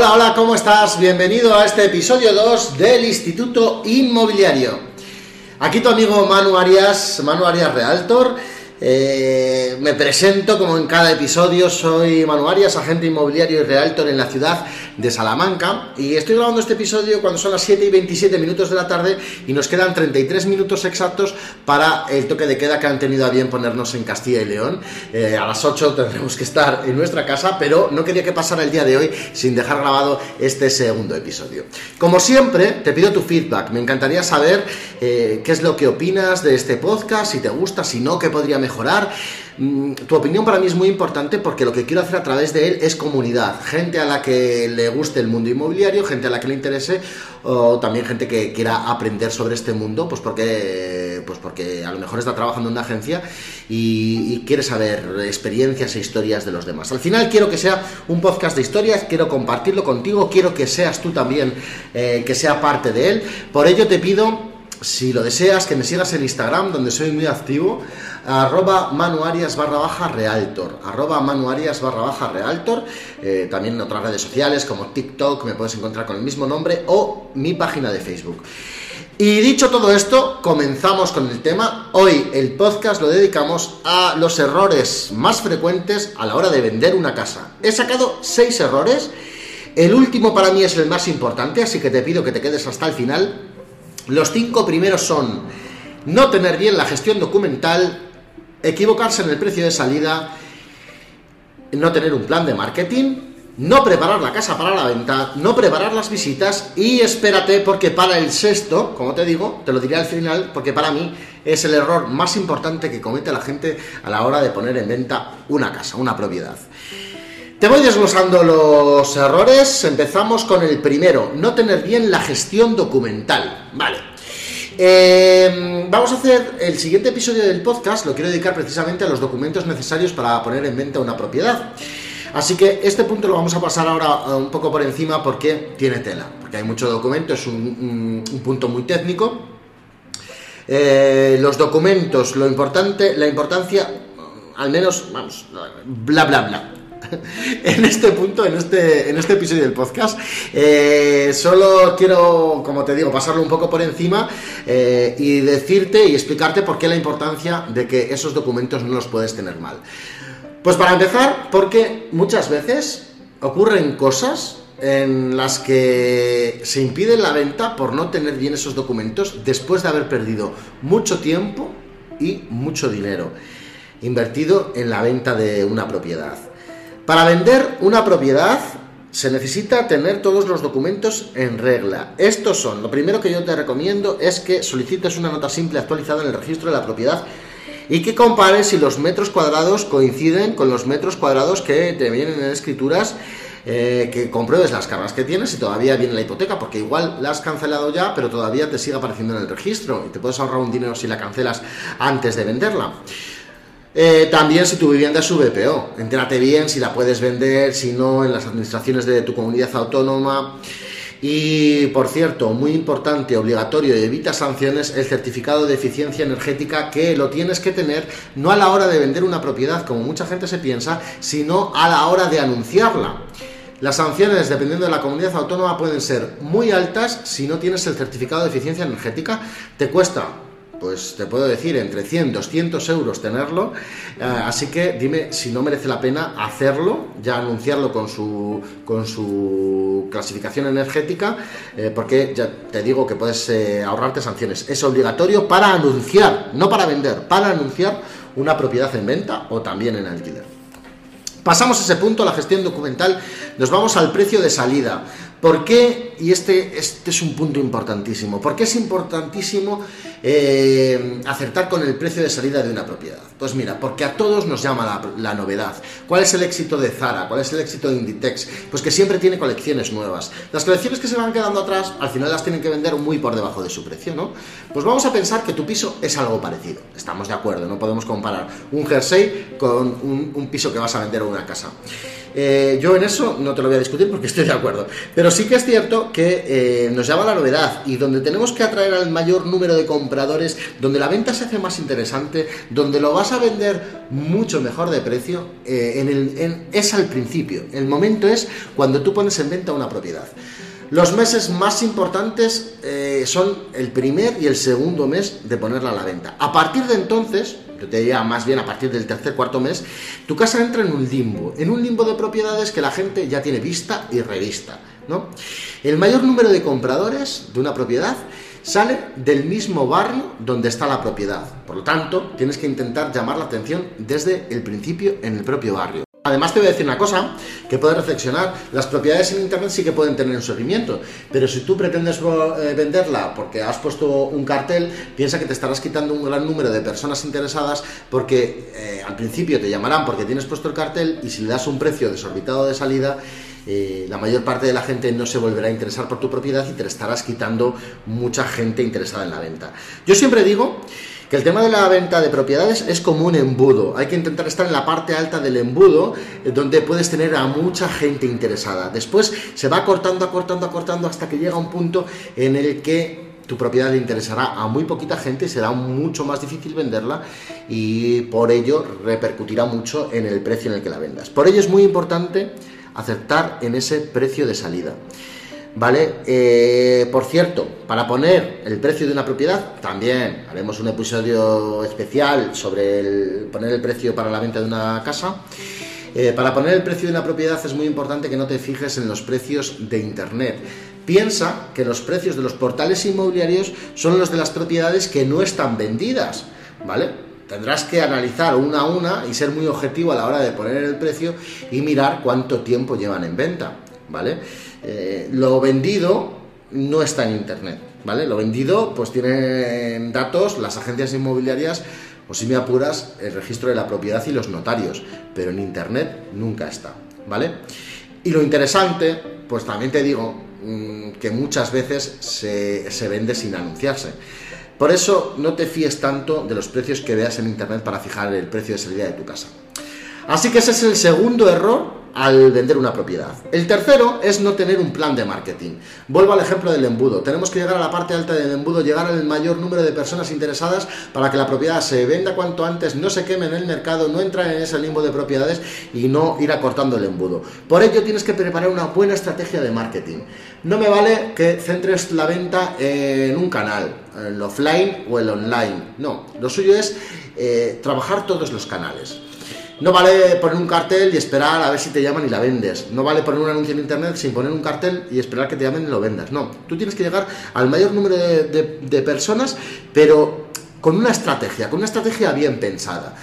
Hola, hola, ¿cómo estás? Bienvenido a este episodio 2 del Instituto Inmobiliario. Aquí tu amigo Manu Arias, Manu Arias Realtor. Eh, me presento como en cada episodio, soy Manu Arias, agente inmobiliario y realtor en la ciudad de Salamanca y estoy grabando este episodio cuando son las 7 y 27 minutos de la tarde y nos quedan 33 minutos exactos para el toque de queda que han tenido a bien ponernos en Castilla y León. Eh, a las 8 tendremos que estar en nuestra casa, pero no quería que pasara el día de hoy sin dejar grabado este segundo episodio. Como siempre, te pido tu feedback, me encantaría saber eh, qué es lo que opinas de este podcast, si te gusta, si no, qué podría mejorar mejorar. Mm, tu opinión para mí es muy importante porque lo que quiero hacer a través de él es comunidad, gente a la que le guste el mundo inmobiliario, gente a la que le interese o también gente que quiera aprender sobre este mundo, pues porque, pues porque a lo mejor está trabajando en una agencia y, quiere saber experiencias e historias de los demás. Al final quiero que sea un podcast de historias, quiero compartirlo contigo, quiero que seas tú también, eh, que sea parte de él. Por ello te pido si lo deseas, que me sigas en Instagram, donde soy muy activo, arroba manuarias barra baja barra baja realtor, eh, también en otras redes sociales como TikTok, me puedes encontrar con el mismo nombre, o mi página de Facebook. Y dicho todo esto, comenzamos con el tema. Hoy el podcast lo dedicamos a los errores más frecuentes a la hora de vender una casa. He sacado seis errores. El último para mí es el más importante, así que te pido que te quedes hasta el final los cinco primeros son no tener bien la gestión documental, equivocarse en el precio de salida, no tener un plan de marketing, no preparar la casa para la venta, no preparar las visitas y espérate porque para el sexto, como te digo, te lo diré al final, porque para mí es el error más importante que comete la gente a la hora de poner en venta una casa, una propiedad. Te voy desglosando los errores. Empezamos con el primero, no tener bien la gestión documental. Vale. Em, vamos a hacer el siguiente episodio del podcast, lo quiero dedicar precisamente a los documentos necesarios para poner en venta una propiedad. Así que este punto lo vamos a pasar ahora eh, un poco por encima porque tiene tela, porque hay mucho documento, es un, punto muy técnico. Eh, los documentos, lo importante, la importancia, al menos, vamos, bla bla bla. en este punto, en este, en este episodio del podcast. Eh, solo quiero, como te digo, pasarlo un poco por encima eh, y decirte y explicarte por qué la importancia de que esos documentos no los puedes tener mal. Pues para empezar, porque muchas veces ocurren cosas en las que se impide la venta por no tener bien esos documentos después de haber perdido mucho tiempo y mucho dinero invertido en la venta de una propiedad. Para vender una propiedad se necesita tener todos los documentos en regla. Estos son, lo primero que yo te recomiendo es que solicites una nota simple actualizada en el registro de la propiedad y que compares si los metros cuadrados coinciden con los metros cuadrados que te vienen en escrituras eh, que compruebes las cargas que tienes y todavía viene la hipoteca, porque igual la has cancelado ya, pero todavía te sigue apareciendo en el registro y te puedes ahorrar un dinero si la cancelas antes de venderla. Eh, también si tu vivienda es VPO, entérate bien si la puedes vender, si no, en las administraciones de tu comunidad autónoma. Y por cierto, muy importante, obligatorio y evita sanciones, el certificado de eficiencia energética que lo tienes que tener no a la hora de vender una propiedad, como mucha gente se piensa, sino a la hora de anunciarla. Las sanciones, dependiendo de la comunidad autónoma, pueden ser muy altas si no tienes el certificado de eficiencia energética. Te cuesta pues te puedo decir, entre 100, 200 euros tenerlo. Eh, así que dime si no merece la pena hacerlo, ya anunciarlo con su, con su clasificación energética, eh, porque ya te digo que puedes eh, ahorrarte sanciones. Es obligatorio para anunciar, no para vender, para anunciar una propiedad en venta o también en alquiler. Pasamos a ese punto, la gestión documental, nos vamos al precio de salida. ¿Por qué? Y este, este es un punto importantísimo. ¿Por qué es importantísimo eh, acertar con el precio de salida de una propiedad? Pues mira, porque a todos nos llama la, novedad. ¿Cuál es el éxito de Zara? ¿Cuál es el éxito de Inditex? Pues que siempre tiene colecciones nuevas. Las colecciones que se van quedando atrás, al final las tienen que vender muy por debajo de su precio, ¿no? Pues vamos a pensar que tu piso es algo parecido. Estamos de acuerdo, no podemos comparar un jersey con un, piso que vas a vender o una casa. Eh, yo en eso no te lo voy a discutir porque estoy de acuerdo. Pero sí que es cierto que eh, nos llama la novedad y donde tenemos que atraer al mayor número de compradores, donde la venta se hace más interesante, donde lo vas a vender mucho mejor de precio, eh, es al principio. El momento es cuando tú pones en venta una propiedad. Los meses más importantes son el primer y el segundo mes de ponerla a la venta. A partir de entonces, yo te diría más bien a partir del tercer, cuarto mes, tu casa entra en un limbo, en un limbo de propiedades que la gente ya tiene vista y revista. ¿no? El mayor número de compradores de una propiedad sale del mismo barrio donde está la propiedad. Por lo tanto, tienes que intentar llamar la atención desde el principio en el propio barrio. Además te voy a decir una cosa que puedes reflexionar, las propiedades en Internet sí que pueden tener un seguimiento, pero si tú pretendes eh, venderla porque has puesto un cartel, piensa que te estarás quitando un gran número de personas interesadas porque eh, al principio te llamarán porque tienes puesto el cartel y si le das un precio desorbitado de salida, eh, la mayor parte de la gente no se volverá a interesar por tu propiedad y te estarás quitando mucha gente interesada en la venta. Yo siempre digo que el tema de la venta de propiedades es como un embudo. Hay que intentar estar en la parte alta del embudo, eh, donde puedes tener a mucha gente interesada. Después se va acortando, acortando, acortando hasta que llega un punto en el que tu propiedad le interesará a muy poquita gente, será mucho más difícil venderla y por ello repercutirá mucho en el precio en el que la vendas. Por ello es muy importante aceptar en ese precio de salida. ¿Vale? Eh, por cierto, para poner el precio de una propiedad, también haremos un episodio especial sobre poner el precio para la venta de una casa. Eh, para poner el precio de una propiedad es muy importante que no te fijes en los precios de Internet. Piensa que los precios de los portales inmobiliarios son los de las propiedades que no están vendidas, ¿vale? Tendrás que analizar una a una y ser muy objetivo a la hora de poner el precio y mirar cuánto tiempo llevan en venta, ¿vale? Eh, lo vendido no está en Internet, ¿vale? Lo vendido, pues tienen datos las agencias inmobiliarias, o si me apuras, el registro de la propiedad y los notarios, pero en Internet nunca está, ¿vale? Y lo interesante, pues también te digo mm, que muchas veces se, se vende sin anunciarse. Por eso no te fíes tanto de los precios que veas en Internet para fijar el precio de salida de tu casa. Así que ese es el segundo error al vender una propiedad. El tercero es no tener un plan de marketing. Vuelvo al ejemplo del embudo. Tenemos que llegar a la parte alta del embudo, llegar al mayor número de personas interesadas para que la propiedad se venda cuanto antes, no se queme en el mercado, no entrar en ese limbo de propiedades y no ir acortando el embudo. Por ello tienes que preparar una buena estrategia de marketing. No me vale que centres la venta en un canal, el offline o el online. No, lo suyo es eh, trabajar todos los canales. No vale poner un cartel y esperar a ver si te llaman y la vendes. No vale poner un anuncio en internet sin poner un cartel y esperar que te llamen y lo vendas. No, tú tienes que llegar al mayor número de, personas, pero con una estrategia, con una estrategia bien pensada.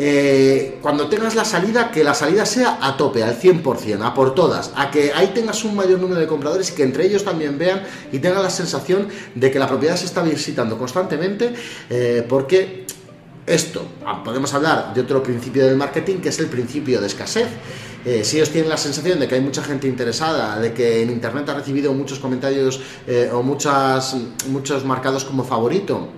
Eh, cuando tengas la salida, que la salida sea a tope, al 100%, a por todas, a que ahí tengas un mayor número de compradores y que entre ellos también vean y tengan la sensación de que la propiedad se está visitando constantemente, eh, porque esto, ah, podemos hablar de otro principio del marketing que es el principio de escasez. Eh, si ellos tienen la sensación de que hay mucha gente interesada, de que en Internet ha recibido muchos comentarios eh, o muchas, muchos marcados como favorito,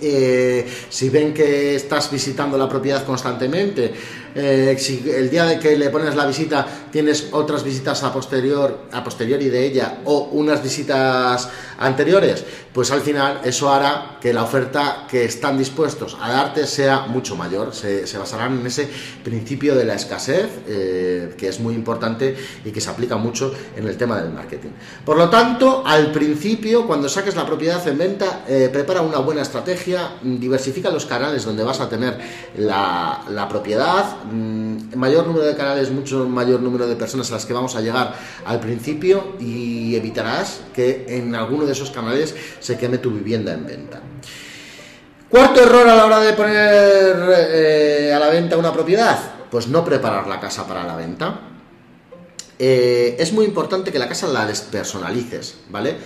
eh, si ven que estás visitando la propiedad constantemente, si el día de que le pones la visita tienes otras visitas a posterior a posteriori de ella o unas visitas anteriores, pues al final eso hará que la oferta que están dispuestos a darte sea mucho mayor. Se, basarán en ese principio de la escasez, eh, que es muy importante y que se aplica mucho en el tema del marketing. Por lo tanto, al principio, cuando saques la propiedad en venta, eh, prepara una buena estrategia, diversifica los canales donde vas a tener la, propiedad, mayor número de canales, mucho mayor número de personas a las que vamos a llegar al principio y evitarás que en alguno de esos canales se queme tu vivienda en venta. Cuarto error a la hora de poner eh, a la venta una propiedad, pues no preparar la casa para la venta. Eh, es muy importante que la casa la despersonalices, ¿vale?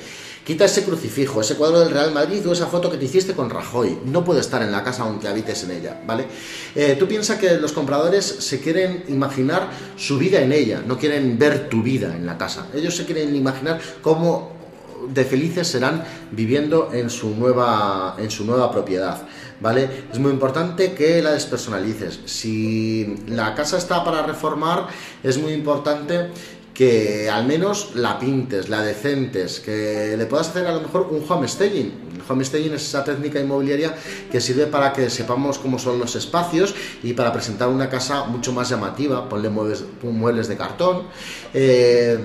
Quita ese crucifijo, ese cuadro del Real Madrid o esa foto que te hiciste con Rajoy. No puede estar en la casa aunque habites en ella, ¿vale? Eh, tú piensas que los compradores se quieren imaginar su vida en ella, no quieren ver tu vida en la casa. Ellos se quieren imaginar cómo de felices serán viviendo en su nueva, en su nueva propiedad. ¿Vale? Es muy importante que la despersonalices. Si la casa está para reformar, es muy importante que al menos la pintes, la decentes, que le puedas hacer a lo mejor un homestaging. El homestaging es esa técnica inmobiliaria que sirve para que sepamos cómo son los espacios y para presentar una casa mucho más llamativa. Ponle muebles, muebles de cartón eh,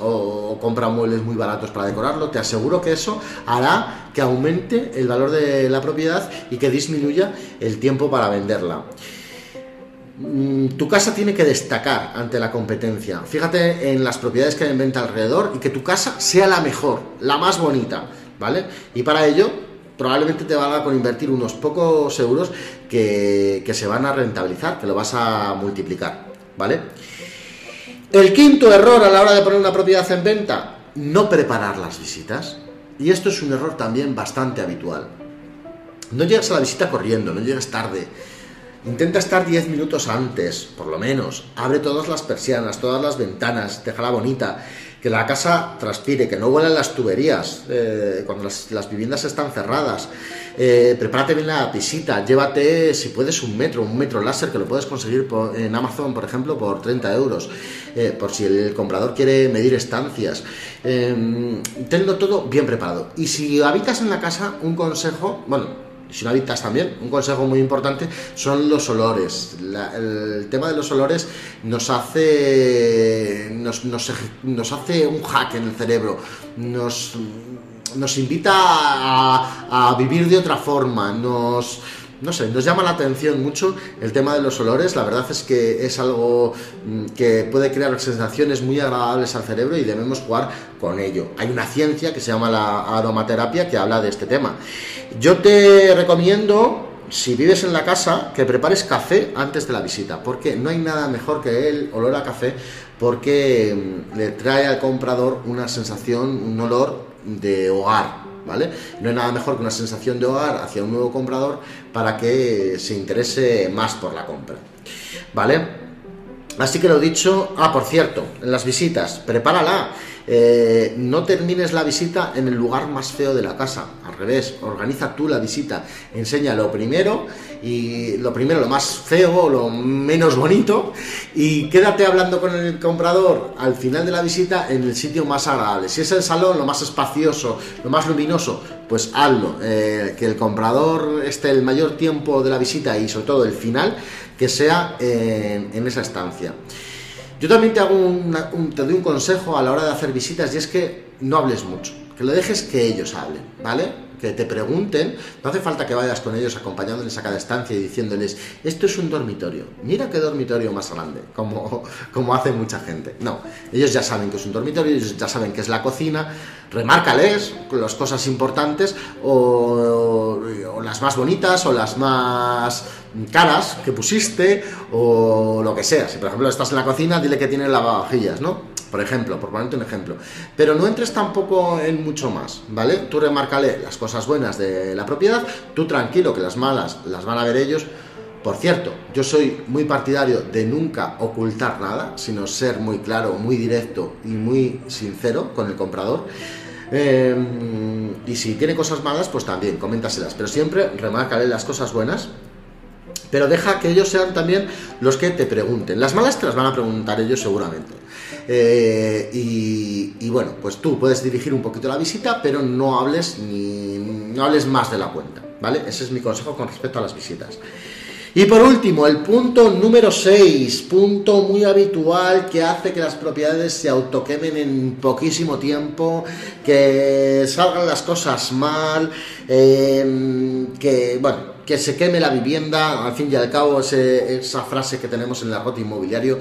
o, compra muebles muy baratos para decorarlo. Te aseguro que eso hará que aumente el valor de la propiedad y que disminuya el tiempo para venderla. Mm, tu casa tiene que destacar ante la competencia. Fíjate en las propiedades que hay en venta alrededor y que tu casa sea la mejor, la más bonita, ¿vale? Y para ello probablemente te valga con invertir unos pocos euros que, se van a rentabilizar, que lo vas a multiplicar, ¿vale? El quinto error a la hora de poner una propiedad en venta, no preparar las visitas. Y esto es un error también bastante habitual. No llegas a la visita corriendo, no llegas tarde Intenta estar 10 minutos antes, por lo menos. Abre todas las persianas, todas las ventanas, déjala bonita. Que la casa transpire, que no vuelan las tuberías eh, cuando las, viviendas están cerradas. Eh, prepárate bien la visita. Llévate, si puedes, un metro, un metro láser que lo puedes conseguir en Amazon, por ejemplo, por 30 euros. Eh, por si el comprador quiere medir estancias. tenlo todo bien preparado. Y si habitas en la casa, un consejo, bueno, habitas también, un consejo muy importante son los olores. el tema de los olores nos hace, nos, nos, hace un hack en el cerebro, nos, nos invita a, a vivir de otra forma, nos no sé, nos llama la atención mucho el tema de los olores. La verdad es que es algo mm, que puede crear sensaciones muy agradables al cerebro y debemos jugar con ello. Hay una ciencia que se llama la aromaterapia que habla de este tema. Yo te recomiendo si vives en la casa, que prepares café antes de la visita, porque no hay nada mejor que el olor a café, porque mm, le trae al comprador una sensación, un olor de hogar, ¿vale? No hay nada mejor que una sensación de hogar hacia un nuevo comprador para que se interese más por la compra, ¿vale? Así que lo dicho, ah, por cierto, en las visitas, prepárala. Eh, no termines la visita en el lugar más feo de la casa, al revés, organiza tú la visita, enseña lo primero y lo primero, lo más feo, lo menos bonito y quédate hablando con el comprador al final de la visita en el sitio más agradable. Si es el salón, lo más espacioso, lo más luminoso, pues hazlo, eh, que el comprador esté el mayor tiempo de la visita y sobre todo el final, que sea en esa estancia. Yo también te, hago te doy un consejo a la hora de hacer visitas y es que no hables mucho, lo dejes que ellos hablen, ¿vale? que te pregunten, no hace falta que vayas con ellos acompañándoles a cada estancia y diciéndoles, esto es un dormitorio, mira qué dormitorio más grande, como, como hace mucha gente. No, ellos ya saben que es un dormitorio, ellos ya saben que es la cocina, remárcales las cosas importantes o, o las más bonitas o las más caras que pusiste o lo que sea. Si por ejemplo estás en la cocina, dile que tiene lavavajillas, ¿no? Por ejemplo, por ponerte un ejemplo. Pero no entres tampoco en mucho más, ¿vale? Tú remárcale las cosas buenas de la propiedad, tú tranquilo que las malas las van a ver ellos. Por cierto, yo soy muy partidario de nunca ocultar nada, sino ser muy claro, muy directo y muy sincero con el comprador. Em, y si tiene cosas malas, pues también coméntaselas, pero siempre remárcale las cosas buenas pero deja que ellos sean también los que te pregunten. Las malas te las van a preguntar ellos seguramente. Eh, y, bueno, pues tú puedes dirigir un poquito la visita, pero no hables ni no hables más de la cuenta, ¿vale? Ese es mi consejo con respecto a las visitas. Y por último, el punto número 6, punto muy habitual que hace que las propiedades se autoquemen en poquísimo tiempo, que salgan las cosas mal, eh, que, bueno, que se queme la vivienda, al fin y al cabo esa frase que tenemos en el arrote inmobiliario,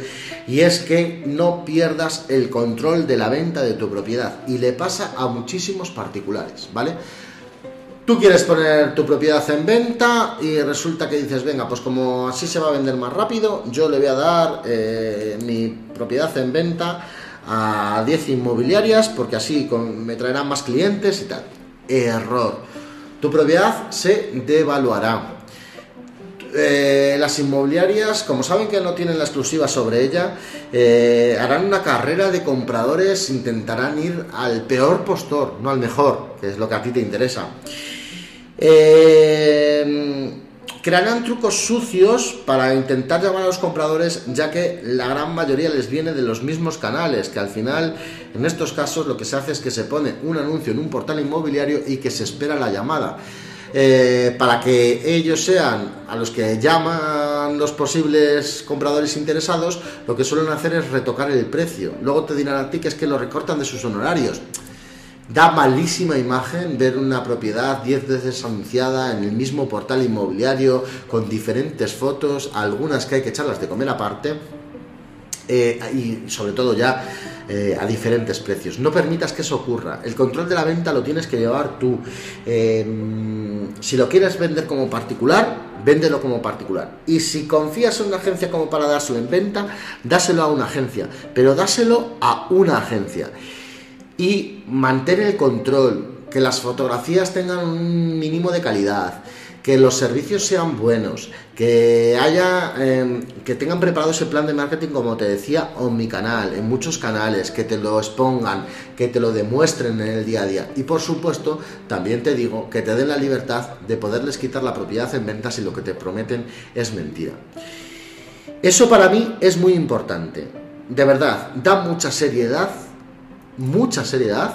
y es que no pierdas el control de la venta de tu propiedad, y le pasa a muchísimos particulares, ¿vale? Tú quieres poner tu propiedad en venta y resulta que dices, venga, pues como así se va a vender más rápido, yo le voy a dar eh, mi propiedad en venta a 10 inmobiliarias porque así me traerán más clientes y tal. Error tu propiedad se devaluará. eh, las inmobiliarias, como saben que no tienen la exclusiva sobre ella, eh, harán una carrera de compradores, intentarán ir al peor postor, no al mejor, que es lo que a ti te interesa. Eh, crearán trucos sucios para intentar llamar a los compradores, ya que la gran mayoría les viene de los mismos canales, que al final, en estos casos, lo que se hace es que se pone un anuncio en un portal inmobiliario y que se espera la llamada. Eh, para que ellos sean a los que llaman los posibles compradores interesados, lo que suelen hacer es retocar el precio. Luego te dirán a ti que es que lo recortan de sus honorarios. Da malísima imagen ver una propiedad 10 veces anunciada en el mismo portal inmobiliario con diferentes fotos, algunas que hay que echarlas de comer aparte eh, y sobre todo ya eh, a diferentes precios. No permitas que eso ocurra. El control de la venta lo tienes que llevar tú. Eh, si lo quieres vender como particular, véndelo como particular. Y si confías en una agencia como para dárselo en venta, dáselo a una agencia, pero dáselo a una agencia. Y mantén el control, que las fotografías tengan un mínimo de calidad, que los servicios sean buenos, que haya, em, que tengan preparado ese plan de marketing, como te decía, en mi canal, en muchos canales, que te lo expongan, que te lo demuestren en el día a día. Y por supuesto, también te digo que te den la libertad de poderles quitar la propiedad en venta si lo que te prometen es mentira. Eso para mí es muy importante. De verdad, da mucha seriedad, mucha seriedad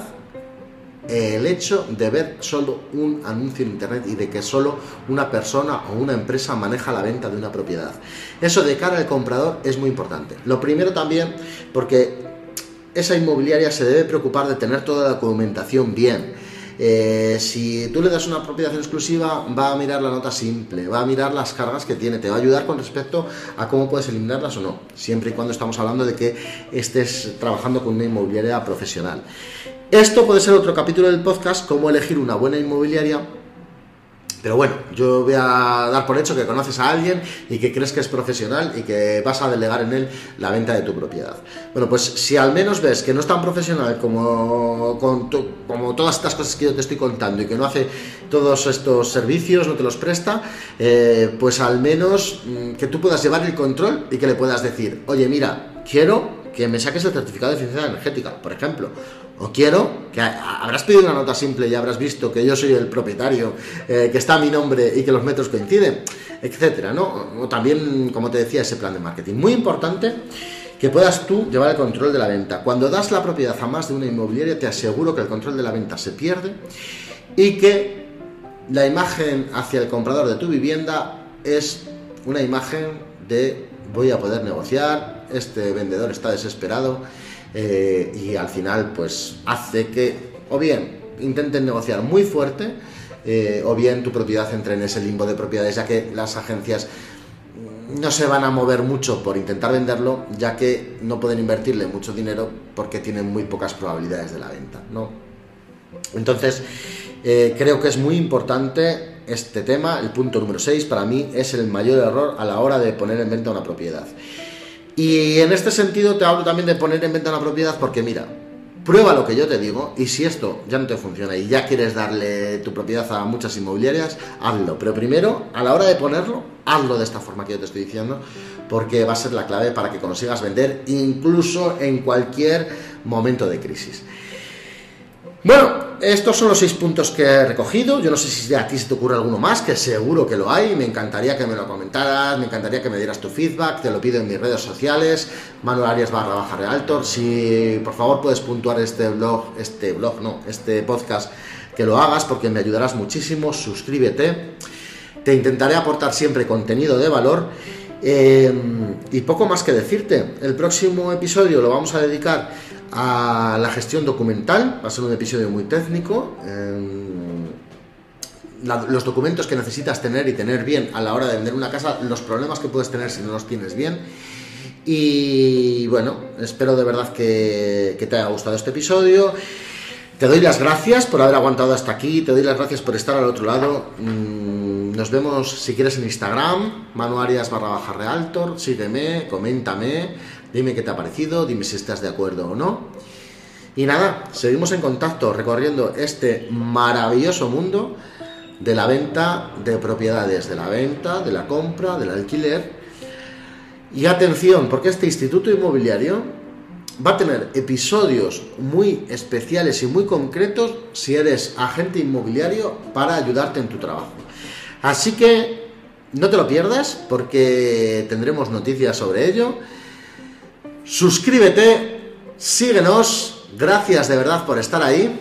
el hecho de ver solo un anuncio en internet y de que solo una persona o una empresa maneja la venta de una propiedad. Eso de cara al comprador es muy importante. Lo primero también porque esa inmobiliaria se debe preocupar de tener toda la documentación bien. Eh, si tú le das una propiedad exclusiva, va a mirar la nota simple, va a mirar las cargas que tiene, te va a ayudar con respecto a cómo puedes eliminarlas o no, siempre y cuando estamos hablando de que estés trabajando con una inmobiliaria profesional. Esto puede ser otro capítulo del podcast, cómo elegir una buena inmobiliaria. Pero bueno, yo voy a dar por hecho que conoces a alguien y que crees que es profesional y que vas a delegar en él la venta de tu propiedad. Bueno, pues si al menos ves que no es tan profesional como, como todas estas cosas que yo te estoy contando y que no hace todos estos servicios, no te los presta, eh, pues al menos mm, que tú puedas llevar el control y que le puedas decir, oye, mira, quiero que me saques el certificado de eficiencia energética, por ejemplo. O quiero que habrás pedido una nota simple y habrás visto que yo soy el propietario, eh, que está mi nombre y que los metros coinciden, etcétera, ¿no? O también, como te decía, ese plan de marketing. Muy importante que puedas tú llevar el control de la venta. Cuando das la propiedad a más de una inmobiliaria, te aseguro que el control de la venta se pierde y que la imagen hacia el comprador de tu vivienda es una imagen de voy a poder negociar, este vendedor está desesperado eh, y al final pues hace que o bien intenten negociar muy fuerte eh, o bien tu propiedad entre en ese limbo de propiedades ya que las agencias no se van a mover mucho por intentar venderlo ya que no pueden invertirle mucho dinero porque tienen muy pocas probabilidades de la venta ¿no? entonces eh, creo que es muy importante este tema, el punto número 6, para mí es el mayor error a la hora de poner en venta una propiedad. Y en este sentido te hablo también de poner en venta una propiedad porque mira, prueba lo que yo te digo y si esto ya no te funciona y ya quieres darle tu propiedad a muchas inmobiliarias, hazlo. Pero primero, a la hora de ponerlo, hazlo de esta forma que yo te estoy diciendo porque va a ser la clave para que consigas vender incluso en cualquier momento de crisis. Bueno, estos son los seis puntos que he recogido. Yo no sé si a ti se te ocurre alguno más, que seguro que lo hay. Me encantaría que me lo comentaras, me encantaría que me dieras tu feedback. Te lo pido en mis redes sociales, Manuel Arias barra baja realtor. Si por favor puedes puntuar este blog, este blog, no, este podcast, que lo hagas porque me ayudarás muchísimo. Suscríbete. Te intentaré aportar siempre contenido de valor. Eh, y poco más que decirte. El próximo episodio lo vamos a dedicar a la gestión documental, va a ser un episodio muy técnico. Em, los documentos que necesitas tener y tener bien a la hora de vender una casa, los problemas que puedes tener si no los tienes bien. Y bueno, espero de verdad que, te haya gustado este episodio. Te doy las gracias por haber aguantado hasta aquí, te doy las gracias por estar al otro lado. Mm, nos vemos si quieres en Instagram, manuarias barra baja realtor, sígueme, coméntame Dime qué te ha parecido, dime si estás de acuerdo o no. Y nada, seguimos en contacto recorriendo este maravilloso mundo de la venta de propiedades, de la venta, de la compra, del alquiler. Y atención, porque este instituto inmobiliario va a tener episodios muy especiales y muy concretos si eres agente inmobiliario para ayudarte en tu trabajo. Así que no te lo pierdas porque tendremos noticias sobre ello. Suscríbete, síguenos, gracias de verdad por estar ahí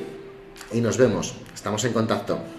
y nos vemos. Estamos en contacto.